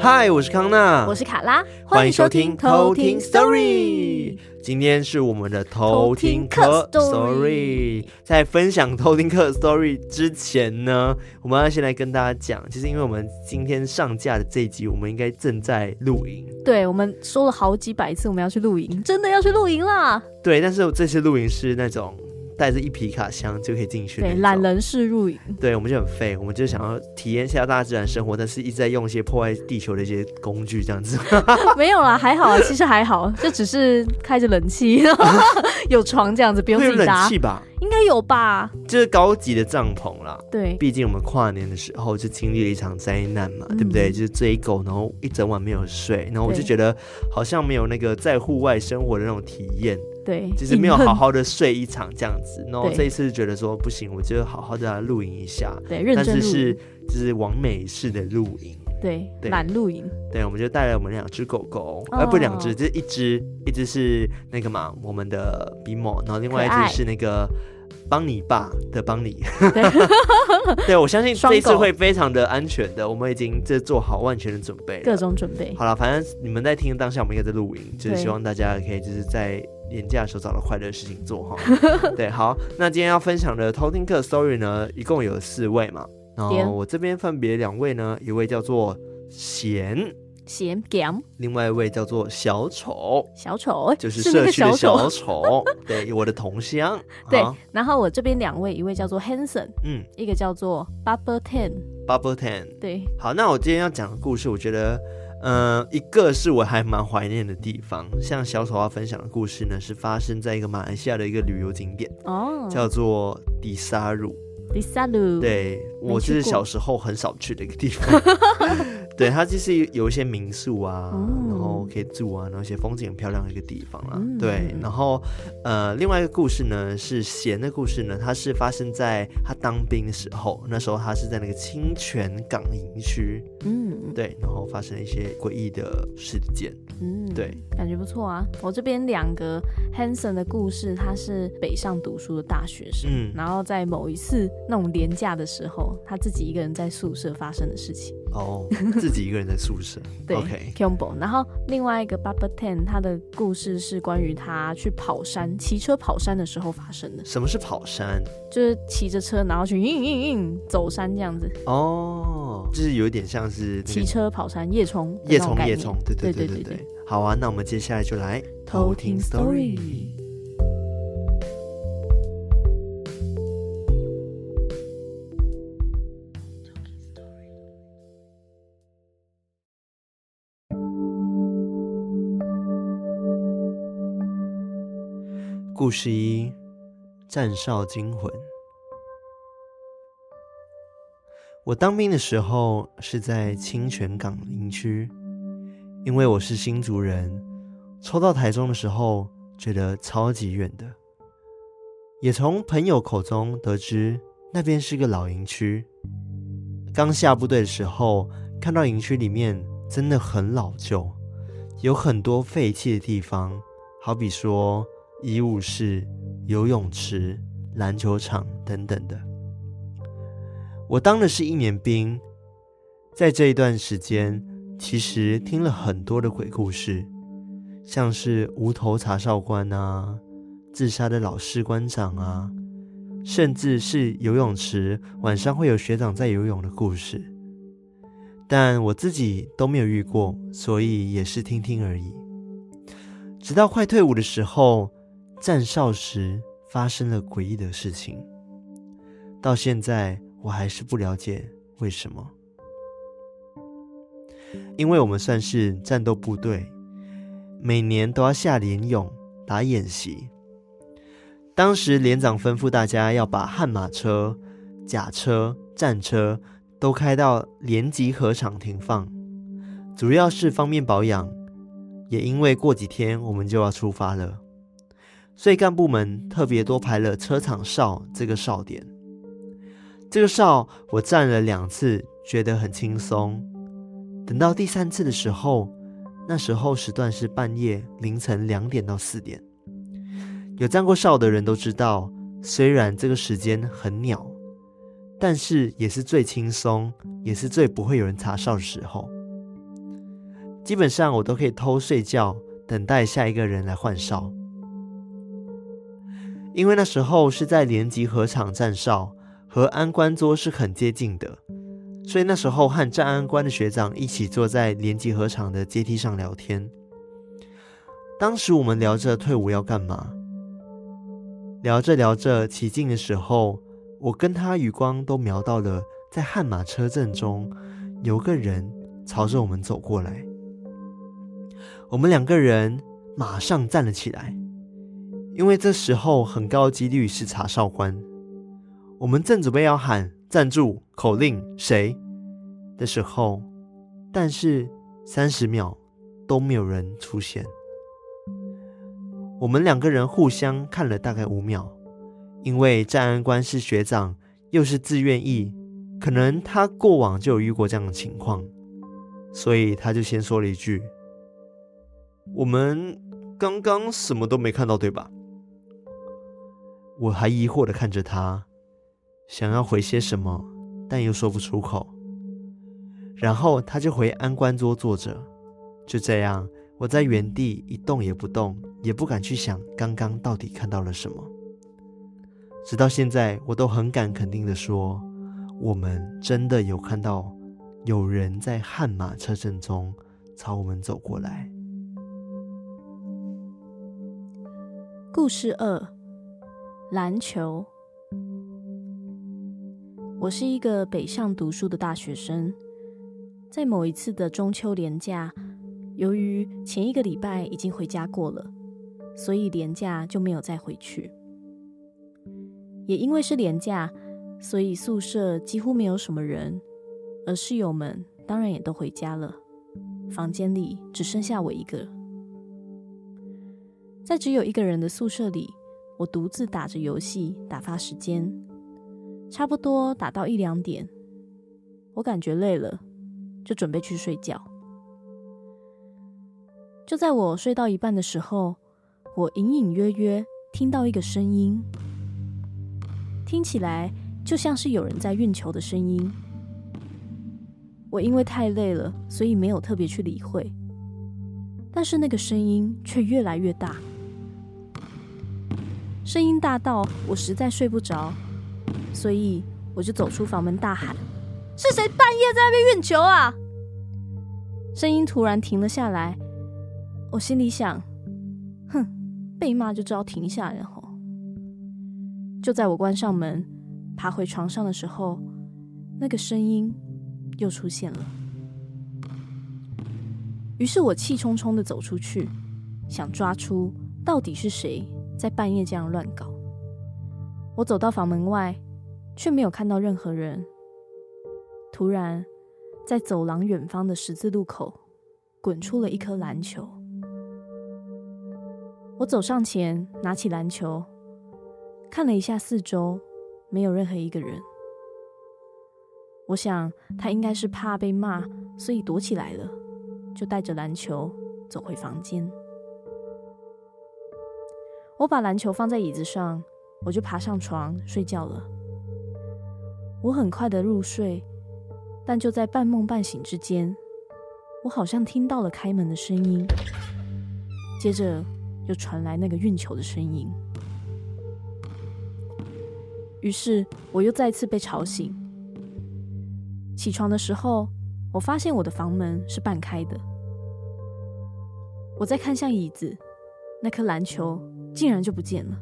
嗨，我是康娜，我是卡拉，欢迎收听偷听 Story。今天是我们的偷听课 Story。在分享偷听课 Story 之前呢，我们要先来跟大家讲，其实因为我们今天上架的这一集，我们应该正在露营。对，我们说了好几百次我们要去露营，真的要去露营啦。对，但是这次露营是那种。带着一皮卡箱就可以进去。对，懒人式入营。对，我们就很废，我们就想要体验一下大自然生活，但是一直在用一些破坏地球的一些工具，这样子。没有啦，还好啊，其实还好，就只是开着冷气，有床这样子，不用自己搭。冷气吧？应该有吧？就是高级的帐篷啦。对，毕竟我们跨年的时候就经历了一场灾难嘛，嗯、对不对？就是追狗，然后一整晚没有睡，然后我就觉得好像没有那个在户外生活的那种体验。对，就是没有好好的睡一场这样子，然后这一次觉得说不行，我就好好的来露营一下。对，认真。但是是就是完美式的露营。对，懒露营。对，我们就带了我们两只狗狗，而、不两只，就是一只，一只是那个嘛，我们的比莫，然后另外一只是那个邦尼爸的邦尼。对，对，我相信这一次会非常的安全的，我们已经这做好万全的准备，各种准备。好了，反正你们在听当下，我们应该在露营，就是希望大家可以就是在。年假的时候找到快乐的事情做哈，对，好，那今天要分享的偷听客 story 呢，一共有四位嘛，然后我这边分别两位呢，一位叫做贤贤 Game，另外一位叫做小丑。小丑，就是社区的小丑，对，我的同乡，对，然后我这边两位，一位叫做 Hanson，嗯，一个叫做 Bubble Ten Bubble Ten，对，好，那我今天要讲的故事，我觉得。嗯、呃，一个是我还蛮怀念的地方，像小丑要分享的故事呢，是发生在一个马来西亚的一个旅游景点，哦，叫做迪沙鲁。迪萨鲁，对，我就是小时候很少去的一个地方。对，它就是有一些民宿啊，嗯、然后可以住啊，然后一些风景很漂亮的一个地方啊。嗯、对，然后呃，另外一个故事呢是贤的故事呢，它是发生在他当兵的时候，那时候他是在那个清泉港营区，嗯，对，然后发生了一些诡异的事件，嗯，对，感觉不错啊。我这边两个 Hanson 的故事，他是北上读书的大学生，嗯，然后在某一次那种连假的时候，他自己一个人在宿舍发生的事情。哦，自己一个人在宿舍。对，OK。然后另外一个 Bubble Ten，他的故事是关于他去跑山、骑车跑山的时候发生的。什么是跑山？就是骑着车，然后去运运运走山这样子。哦，就是有点像是骑车跑山夜冲、夜冲、夜冲。对对对对对。好啊，那我们接下来就来偷听 story。故事一：战少惊魂。我当兵的时候是在清泉岗营区，因为我是新竹人，抽到台中的时候觉得超级远的，也从朋友口中得知那边是个老营区。刚下部队的时候，看到营区里面真的很老旧，有很多废弃的地方，好比说。医务室、游泳池、篮球场等等的。我当的是一年兵，在这一段时间，其实听了很多的鬼故事，像是无头查哨官啊、自杀的老士官长啊，甚至是游泳池晚上会有学长在游泳的故事。但我自己都没有遇过，所以也是听听而已。直到快退伍的时候。站哨时发生了诡异的事情，到现在我还是不了解为什么。因为我们算是战斗部队，每年都要下连勇打演习。当时连长吩咐大家要把悍马车、甲车、战车都开到连集合场停放，主要是方便保养，也因为过几天我们就要出发了。所以干部们特别多排了车场哨这个哨点。这个哨我站了两次，觉得很轻松。等到第三次的时候，那时候时段是半夜凌晨两点到四点。有站过哨的人都知道，虽然这个时间很鸟，但是也是最轻松，也是最不会有人查哨的时候。基本上我都可以偷睡觉，等待下一个人来换哨。因为那时候是在连集合场站哨，和安官桌是很接近的，所以那时候和站安官的学长一起坐在连集合场的阶梯上聊天。当时我们聊着退伍要干嘛，聊着聊着起劲的时候，我跟他余光都瞄到了在悍马车阵中有个人朝着我们走过来。我们两个人马上站了起来，因为这时候很高几率是查哨官。我们正准备要喊“站住”口令，谁的时候，但是三十秒都没有人出现。我们两个人互相看了大概五秒，因为站安官是学长，又是自愿意，可能他过往就有遇过这样的情况，所以他就先说了一句。我们刚刚什么都没看到，对吧？我还疑惑的看着他，想要回些什么，但又说不出口。然后他就回安官桌坐着。就这样，我在原地一动也不动，也不敢去想刚刚到底看到了什么。直到现在，我都很敢肯定的说，我们真的有看到有人在悍马车阵中朝我们走过来。故事二：篮球。我是一个北上读书的大学生，在某一次的中秋连假，由于前一个礼拜已经回家过了，所以连假就没有再回去。也因为是连假，所以宿舍几乎没有什么人，而室友们当然也都回家了，房间里只剩下我一个。在只有一个人的宿舍里，我独自打着游戏打发时间，差不多打到一两点，我感觉累了，就准备去睡觉。就在我睡到一半的时候，我隐隐约约听到一个声音，听起来就像是有人在运球的声音。我因为太累了，所以没有特别去理会，但是那个声音却越来越大。声音大到我实在睡不着，所以我就走出房门大喊：“是谁半夜在那边运球啊？”声音突然停了下来，我心里想：“哼，被骂就知道停下来。”然后，就在我关上门、爬回床上的时候，那个声音又出现了。于是我气冲冲的走出去，想抓出到底是谁。在半夜这样乱搞，我走到房门外，却没有看到任何人。突然，在走廊远方的十字路口，滚出了一颗篮球。我走上前，拿起篮球，看了一下四周，没有任何一个人。我想他应该是怕被骂，所以躲起来了，就带着篮球走回房间。我把篮球放在椅子上，我就爬上床睡觉了。我很快的入睡，但就在半梦半醒之间，我好像听到了开门的声音，接着又传来那个运球的声音。于是我又再次被吵醒。起床的时候，我发现我的房门是半开的。我再看向椅子，那颗篮球。竟然就不见了！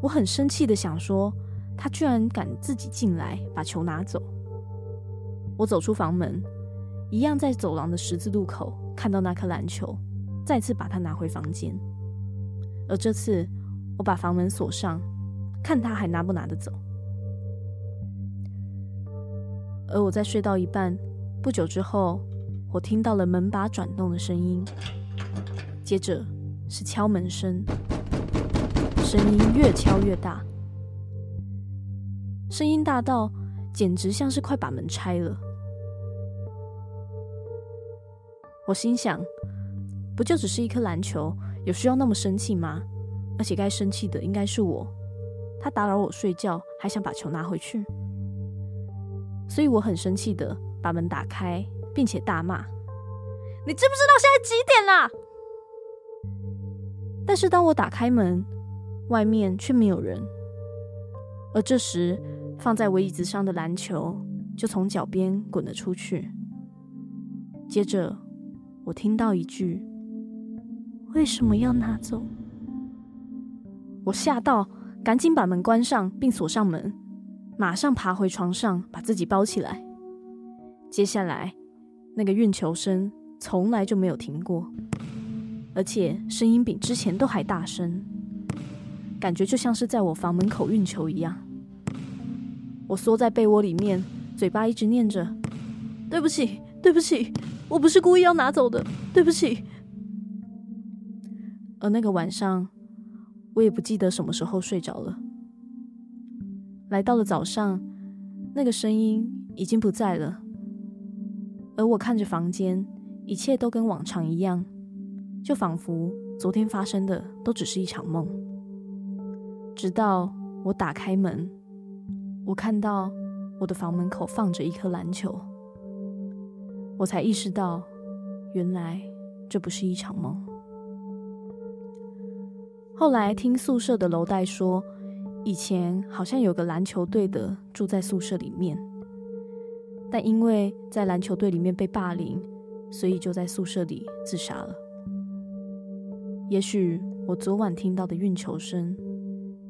我很生气的想说，他居然敢自己进来把球拿走。我走出房门，一样在走廊的十字路口看到那颗篮球，再次把它拿回房间。而这次，我把房门锁上，看他还拿不拿得走。而我在睡到一半，不久之后，我听到了门把转动的声音，接着。是敲门声，声音越敲越大，声音大到简直像是快把门拆了。我心想，不就只是一颗篮球，有需要那么生气吗？而且该生气的应该是我，他打扰我睡觉，还想把球拿回去，所以我很生气的把门打开，并且大骂：“你知不知道现在几点啦？”但是当我打开门，外面却没有人，而这时放在我椅子上的篮球就从脚边滚了出去。接着我听到一句：“为什么要拿走？”我吓到，赶紧把门关上并锁上门，马上爬回床上把自己包起来。接下来那个运球声从来就没有停过。而且声音比之前都还大声，感觉就像是在我房门口运球一样。我缩在被窝里面，嘴巴一直念着：“对不起，对不起，我不是故意要拿走的，对不起。”而那个晚上，我也不记得什么时候睡着了。来到了早上，那个声音已经不在了，而我看着房间，一切都跟往常一样。就仿佛昨天发生的都只是一场梦，直到我打开门，我看到我的房门口放着一颗篮球，我才意识到，原来这不是一场梦。后来听宿舍的楼代说，以前好像有个篮球队的住在宿舍里面，但因为在篮球队里面被霸凌，所以就在宿舍里自杀了。也许我昨晚听到的运球声，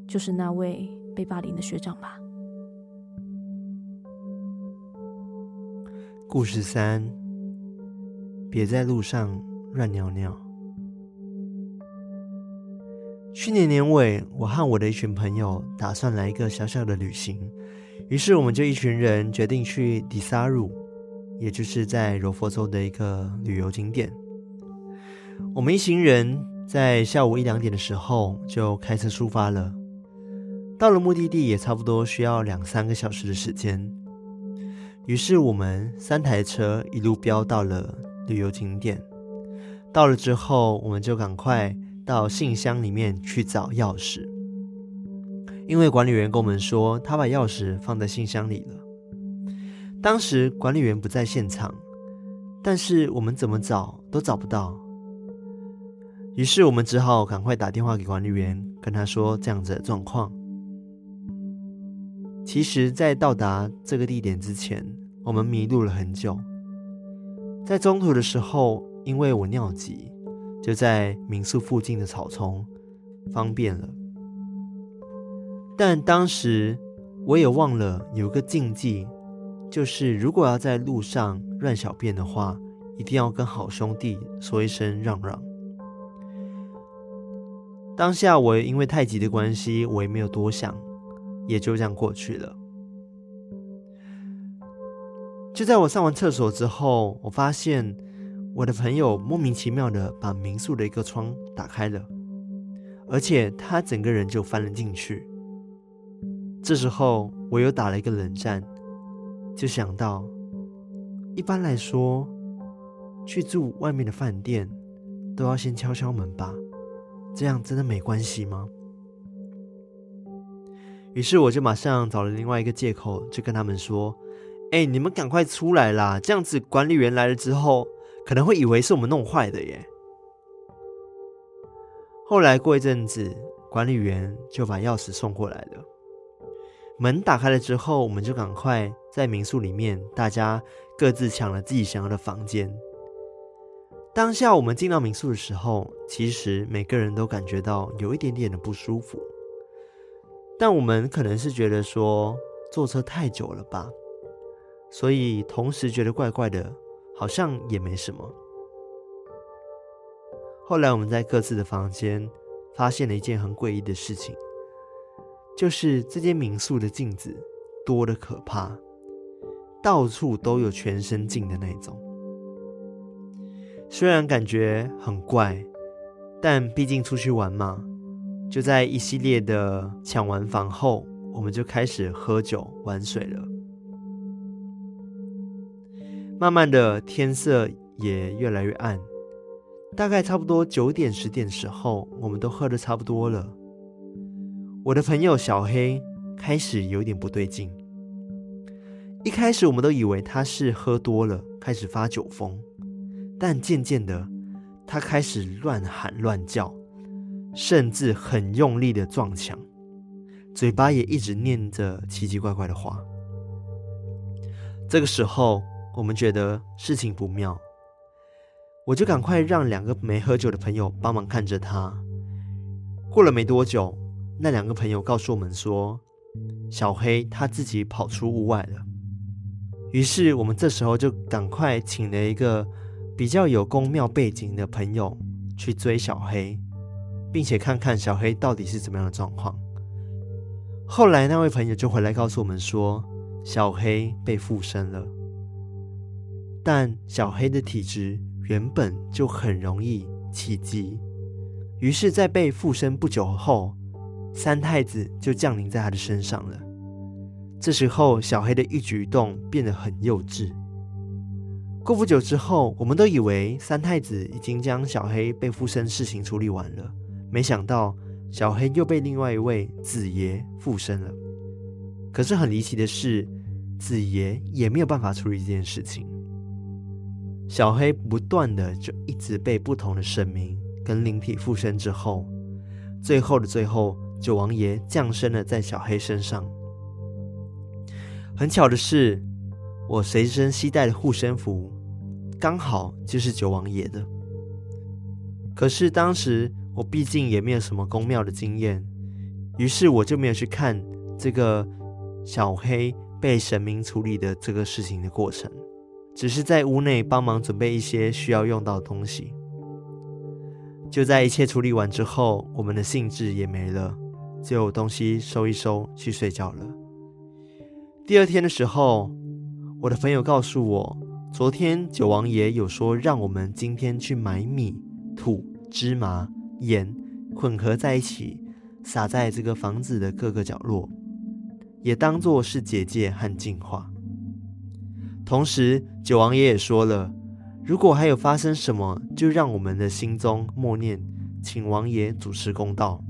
就是那位被霸凌的学长吧。故事三：别在路上乱尿尿。去年年尾，我和我的一群朋友打算来一个小小的旅行，于是我们就一群人决定去迪萨鲁，也就是在柔佛州的一个旅游景点。我们一行人。在下午一两点的时候就开车出发了，到了目的地也差不多需要两三个小时的时间。于是我们三台车一路飙到了旅游景点。到了之后，我们就赶快到信箱里面去找钥匙，因为管理员跟我们说他把钥匙放在信箱里了。当时管理员不在现场，但是我们怎么找都找不到。于是我们只好赶快打电话给管理员，跟他说这样子的状况。其实，在到达这个地点之前，我们迷路了很久。在中途的时候，因为我尿急，就在民宿附近的草丛方便了。但当时我也忘了有个禁忌，就是如果要在路上乱小便的话，一定要跟好兄弟说一声让让。当下我因为太急的关系，我也没有多想，也就这样过去了。就在我上完厕所之后，我发现我的朋友莫名其妙的把民宿的一个窗打开了，而且他整个人就翻了进去。这时候我又打了一个冷战，就想到，一般来说，去住外面的饭店都要先敲敲门吧。这样真的没关系吗？于是我就马上找了另外一个借口，就跟他们说：“哎，你们赶快出来啦！这样子管理员来了之后，可能会以为是我们弄坏的耶。”后来过一阵子，管理员就把钥匙送过来了。门打开了之后，我们就赶快在民宿里面，大家各自抢了自己想要的房间。当下我们进到民宿的时候，其实每个人都感觉到有一点点的不舒服，但我们可能是觉得说坐车太久了吧，所以同时觉得怪怪的，好像也没什么。后来我们在各自的房间发现了一件很诡异的事情，就是这间民宿的镜子多得可怕，到处都有全身镜的那种。虽然感觉很怪，但毕竟出去玩嘛，就在一系列的抢完房后，我们就开始喝酒玩水了。慢慢的，天色也越来越暗，大概差不多九点十点的时候，我们都喝的差不多了。我的朋友小黑开始有点不对劲。一开始我们都以为他是喝多了，开始发酒疯，但渐渐的，他开始乱喊乱叫，甚至很用力的撞墙，嘴巴也一直念着奇奇怪怪的话。这个时候，我们觉得事情不妙，我就赶快让两个没喝酒的朋友帮忙看着他。过了没多久，那两个朋友告诉我们说，小黑他自己跑出屋外了。于是我们这时候就赶快请了一个比较有宫庙背景的朋友去追小黑，并且看看小黑到底是怎么样的状况。后来那位朋友就回来告诉我们说，小黑被附身了。但小黑的体质原本就很容易起乩，于是，在被附身不久后，三太子就降临在他的身上了。这时候，小黑的一举一动变得很幼稚。过不久之后，我们都以为三太子已经将小黑被附身事情处理完了，没想到小黑又被另外一位子爷附身了。可是很离奇的是，子爷也没有办法处理这件事情。小黑不断的就一直被不同的神明跟灵体附身之后，最后的最后，九王爷降生了在小黑身上。很巧的是，我随身携带的护身符刚好就是九王爷的。可是当时我毕竟也没有什么宫庙的经验，于是我就没有去看这个小黑被神明处理的这个事情的过程，只是在屋内帮忙准备一些需要用到的东西。就在一切处理完之后，我们的兴致也没了，就东西收一收去睡觉了。第二天的时候，我的朋友告诉我，昨天九王爷有说让我们今天去买米、土、芝麻、盐混合在一起，撒在这个房子的各个角落，也当作是结界和净化。同时，九王爷也说了，如果还有发生什么，就让我们的心中默念，请王爷主持公道。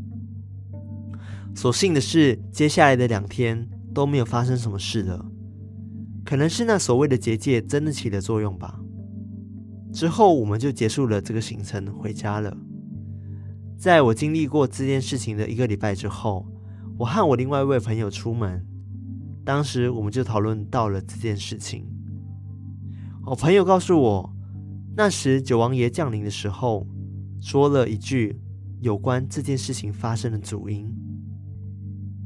所幸的是，接下来的两天。都没有发生什么事了，可能是那所谓的结界真的起了作用吧。之后我们就结束了这个行程，回家了。在我经历过这件事情的一个礼拜之后，我和我另外一位朋友出门，当时我们就讨论到了这件事情。我朋友告诉我，那时九王爷降临的时候，说了一句有关这件事情发生的主因。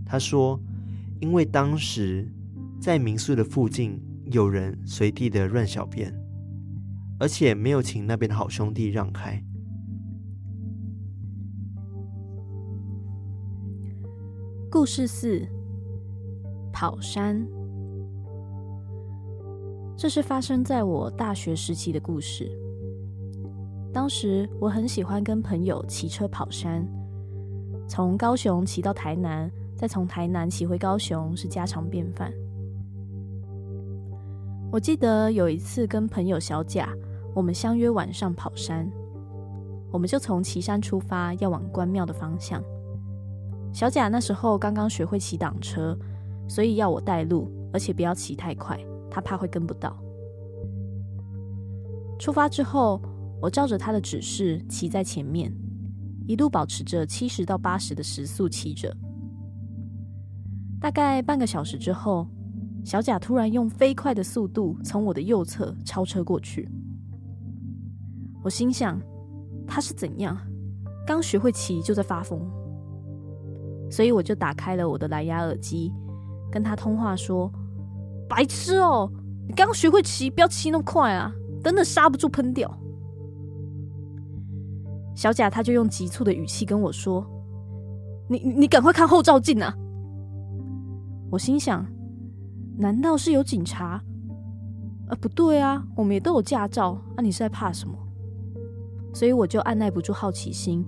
他说。因为当时在民宿的附近有人随地的乱小便，而且没有请那边的好兄弟让开。故事四：跑山。这是发生在我大学时期的故事。当时我很喜欢跟朋友骑车跑山，从高雄骑到台南。再从台南骑回高雄是家常便饭。我记得有一次跟朋友小甲，我们相约晚上跑山，我们就从旗山出发，要往关庙的方向。小甲那时候刚刚学会骑挡车，所以要我带路，而且不要骑太快，他怕会跟不到。出发之后，我照着他的指示骑在前面，一路保持着七十到八十的时速骑着。大概半个小时之后，小贾突然用飞快的速度从我的右侧超车过去。我心想，他是怎样？刚学会骑就在发疯？所以我就打开了我的蓝牙耳机，跟他通话说：“白痴哦，你刚学会骑，不要骑那么快啊！等等刹不住喷掉。”小贾他就用急促的语气跟我说：“你你赶快看后照镜啊！”我心想，难道是有警察？啊，不对啊，我们也都有驾照，那、啊、你是在怕什么？所以我就按捺不住好奇心，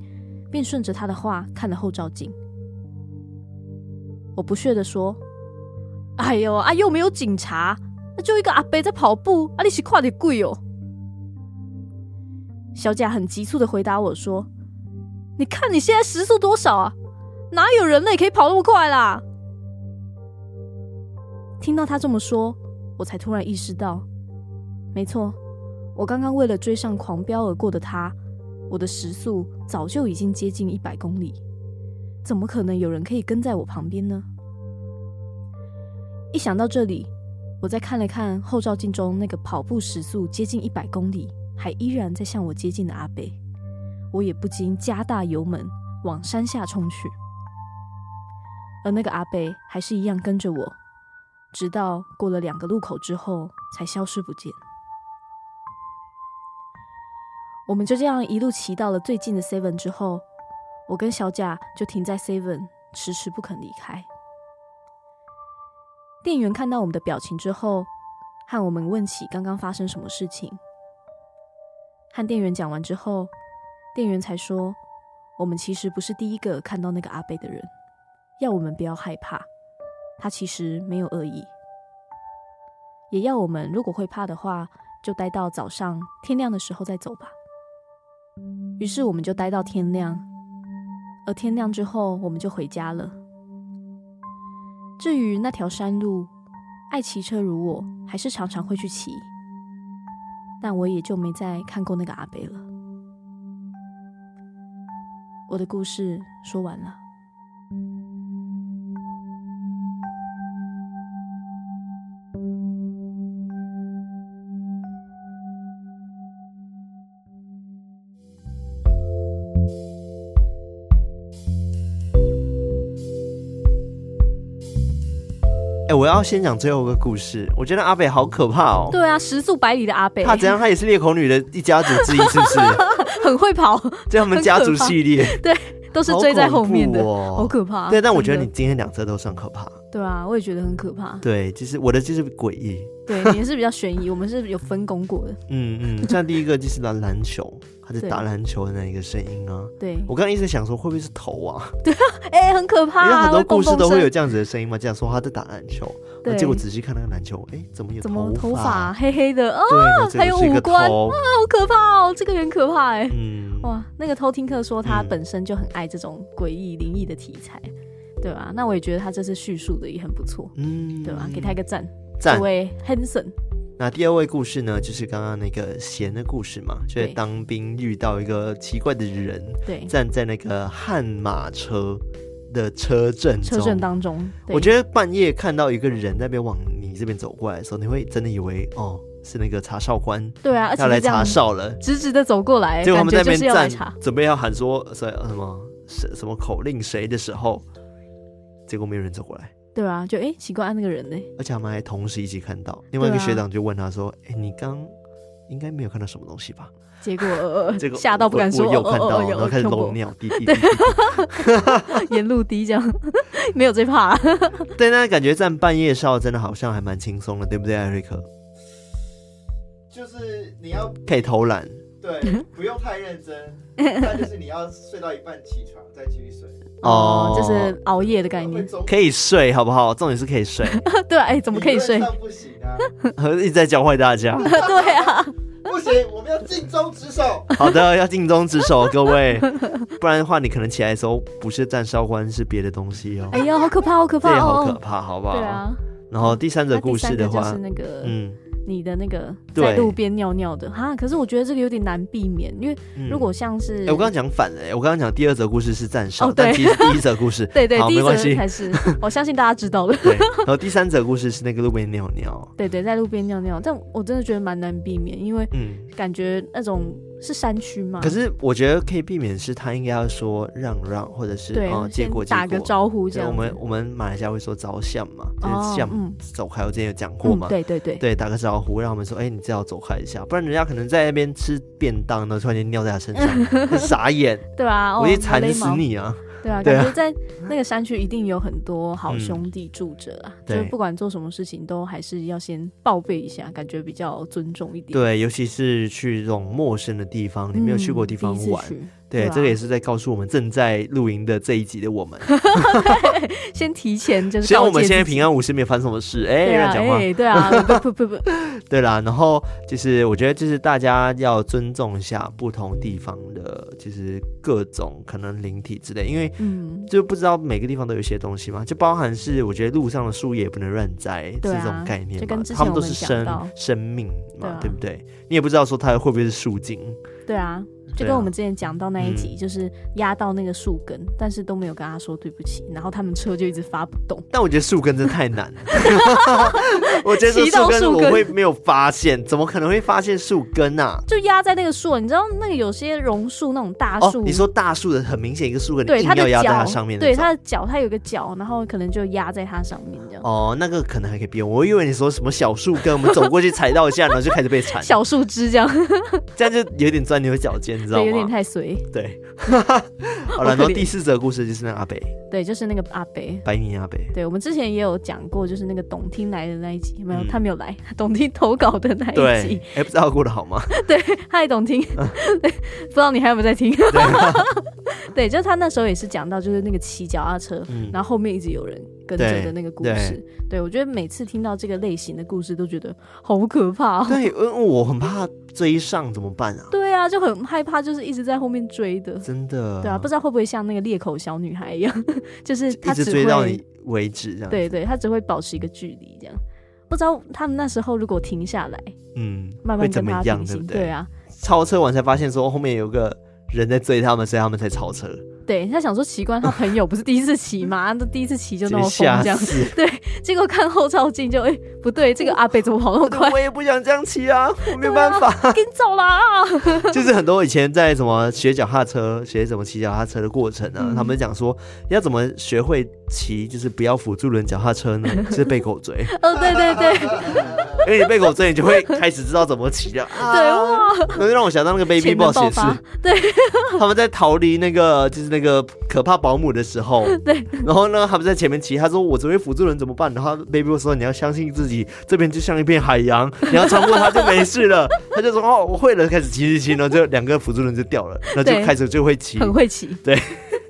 便顺着他的话看了后照镜。我不屑地说：“哎呦，啊又没有警察，那就一个阿伯在跑步，啊你是看得鬼哦。”小贾很急促的回答我说：“你看你现在时速多少啊？哪有人类可以跑那么快啦？”听到他这么说，我才突然意识到，没错，我刚刚为了追上狂飙而过的他，我的时速早就已经接近一百公里，怎么可能有人可以跟在我旁边呢？一想到这里，我再看了看后照镜中那个跑步时速接近一百公里，还依然在向我接近的阿北，我也不禁加大油门往山下冲去。而那个阿北还是一样跟着我，直到过了两个路口之后才消失不见。我们就这样一路骑到了最近的 Seven 之后，我跟小甲就停在 Seven，迟迟不肯离开。店员看到我们的表情之后，和我们问起刚刚发生什么事情。和店员讲完之后，店员才说，我们其实不是第一个看到那个阿贝的人，要我们不要害怕，他其实没有恶意，也要我们如果会怕的话，就待到早上天亮的时候再走吧。于是我们就待到天亮，而天亮之后，我们就回家了。至于那条山路，爱骑车如我，还是常常会去骑，但我也就没再看过那个阿伯了。我的故事说完了。我要先讲最后一个故事。我觉得阿北好可怕哦。对啊，时速百里的阿北。他怎样？他也是裂口女的一家族之一，是不是？很会跑，就他们家族系列。对，都是追在后面的，好可，哦、好可怕。对，但我觉得你今天两车都算可怕。对啊，我也觉得很可怕。对，就是我的就是诡异。对，你是比较悬疑，我们是有分工过的。嗯嗯，像第一个就是篮篮球，他在打篮球的那一个声音啊。对，我刚刚一直想说会不会是头啊？对啊，哎、欸，很可怕、啊。因为很多故事都会有这样子的声音嘛，这样说他在打篮球，那，结果仔细看那个篮球，哎、欸，怎么有头发？怎么头发黑黑的啊？还有五官啊，好可怕哦！这个很可怕哎。嗯，哇，那个偷听客说他本身就很爱这种诡异灵异的题材。对吧？那我也觉得他这次叙述的也很不错，嗯，对吧？给他一个赞，赞。这位 Hanson。那第二位故事呢，就是刚刚那个贤的故事嘛，就是当兵遇到一个奇怪的人，对，站在那个悍马车的车阵车阵当中。我觉得半夜看到一个人在那边往你这边走过来的时候，你会真的以为哦，是那个查哨官，对啊，要来查哨了，直直的走过来，结果他们在那边站，准备要喊说什什么什什么口令谁的时候。结果没有人走过来，对啊，就哎、欸，奇怪，那个人呢？而且他们还同时一起看到，另外一个学长就问他说：“哎、啊欸，你刚应该没有看到什么东西吧？”结果，结果吓到不敢说，我有看到，哦哦哦、然后开始漏尿，滴 滴滴，沿路滴这样，没有最怕。对，那感觉站半夜哨真的好像还蛮轻松的，对不对，艾瑞克？就是你要可以偷懒，对，不用太认真，但就是你要睡到一半起床再继续睡。哦，就是熬夜的概念，可以睡好不好？重点是可以睡。对啊，哎、欸，怎么可以睡？不行啊！一直在教坏大家。对啊，不行，我们要尽忠职守。好的，要尽忠职守，各位，不然的话，你可能起来的时候不是站哨官，是别的东西哦。哎呀，好可怕，好可怕，这也好可怕，好不好？对啊。然后第三则故事的话，是那个，嗯。你的那个在路边尿尿的。哈，可是我觉得这个有点难避免，因为如果像是……哎、欸，我刚刚讲反了、欸，我刚刚讲第二则故事是赞赏，哦、但其实第一则故事，对对，好，第一则没关系，才是，我相信大家知道的。对，然后第三则故事是那个路边尿尿，对对，在路边尿尿，但我真的觉得蛮难避免，因为嗯，感觉那种。是山区吗？可是我觉得可以避免，是他应该要说让让，或者是啊借过打个招呼这样。我们我们马来西亚会说招相嘛，就是向走开。我之前有讲过嘛，对对对，对打个招呼，让他们说，哎，你最好走开一下，不然人家可能在那边吃便当呢，突然间尿在他身上，傻眼，对啊，我一馋死你啊！对啊，感觉在那个山区一定有很多好兄弟住着啊，嗯、就是不管做什么事情都还是要先报备一下，感觉比较尊重一点。对，尤其是去这种陌生的地方，你没有去过的地方玩，对，对啊这个也是在告诉我们正在录音的这一集的我们。先提前就是，希望我们现在平安无事，没有发生什么事。哎，乱讲话。哎，对啊，不不不不，对啦。然后就是，我觉得就是大家要尊重一下不同地方的，就是各种可能灵体之类，因为嗯，就不知道每个地方都有一些东西嘛，就包含是我觉得路上的树叶也不能乱摘，对啊这种概念嘛他们都是生生命嘛，对啊对不对？你也不知道说它会不会是树精。对啊。就跟我们之前讲到那一集，就是压到那个树根，嗯，但是都没有跟他说对不起，然后他们车就一直发不动。但我觉得树根真的太难了，我觉得树根我会没有发现，怎么可能会发现树根啊？就压在那个树，你知道那个有些榕树那种大树，哦，你说大树的很明显一个树根，对，你硬要压在它上面，对，它的脚它有个脚，然后可能就压在它上面这样。哦，那个可能还可以变，我以为你说什么小树根，我们走过去踩到一下，然后就开始被缠。小树枝这样，这样就有点钻牛角尖，你知道吗？有点太随。对，好了，然后第四则故事就是那个阿北，对，就是那个阿北，白米阿北。对，我们之前也有讲过，就是那个董听来的那一集，没有、嗯，他没有来，董听投稿的那一集，哎，不知道过得好吗？对，嗨，董听，不知道你还有没有在听？对，对，就他那时候也是讲到，就是那个骑脚踏车、嗯，然后后面一直有人跟着的那个故事。对，对我觉得每次听到这个类型的故事，都觉得好可怕、哦。对，因为我很怕追上怎么办啊？对啊，就很害怕，就是一直在后面追的。真的。对啊，不知道会不会像那个裂口小女孩一样，就是他一直追到你为止这样。对对，他只会保持一个距离这样。不知道他们那时候如果停下来，嗯，慢慢跟他平行，对不对？对啊，超车完才发现说后面有个人在追他们，所以他们才超车。对，他想说奇怪，他朋友不是第一次骑吗？都第一次骑就那么疯这样子。对，结果看后照镜就哎、欸、不对，这个阿贝怎么跑那么快？我也不想这样骑啊，我没有办法，跟你走啦。就是很多以前在什么学脚踏车、学怎么骑脚踏车的过程啊，嗯、他们讲说要怎么学会骑，就是不要辅助轮脚踏车呢？就是被狗追。哦，对对对，因为你被狗追，你就会开始知道怎么骑了。啊、对哇，那就让我想到那个 Baby Boss 也是，对，他们在逃离那个就是那个可怕保姆的时候，对，然后呢，他们在前面骑，他说我只会辅助人怎么办？然后 Baby Boss 说你要相信自己，这边就像一片海洋，你要穿过它就没事了。他就说哦，我会了，开始骑骑骑，然后就两个辅助人就掉了，那就开始就会骑，很会骑，对。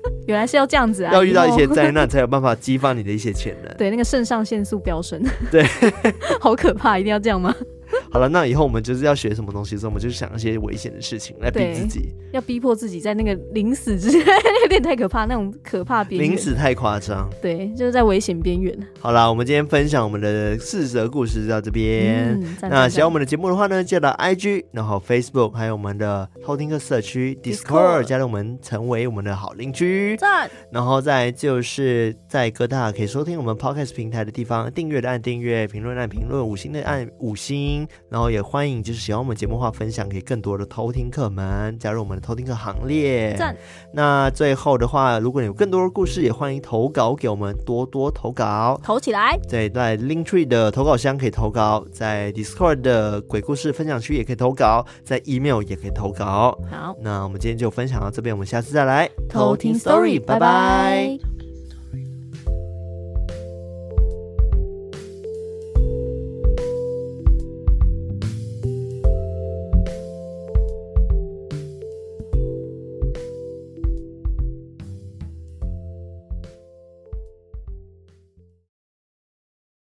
原来是要这样子啊！要遇到一些灾难，才有办法激发你的一些潜能。对，那个肾上腺素飙升，对，好可怕！一定要这样吗？好了，那以后我们就是要学什么东西的时候，我们就想一些危险的事情来逼自己，要逼迫自己在那个临死之前，有点太可怕，那种可怕边缘，临死太夸张。对，就是在危险边缘。好了，我们今天分享我们的四则故事到这边。嗯、那喜欢我们的节目的话呢，记得 IG，然后 Facebook，还有我们的偷听客社区 Discord，加入我们成为我们的好邻居。赞。然后再就是在各大可以收听我们 Podcast 平台的地方，订阅的按订阅，评论按评论，五星的按五星。然后也欢迎，就是喜欢我们节目的话，分享给更多的偷听客们，加入我们的偷听客行列。赞。那最后的话，如果你有更多的故事，也欢迎投稿给我们，多多投稿，投起来。对，在 Linktree 的投稿箱可以投稿，在 Discord 的鬼故事分享区也可以投稿，在 email 也可以投稿。好，那我们今天就分享到这边，我们下次再来偷听 Story，拜拜。拜拜。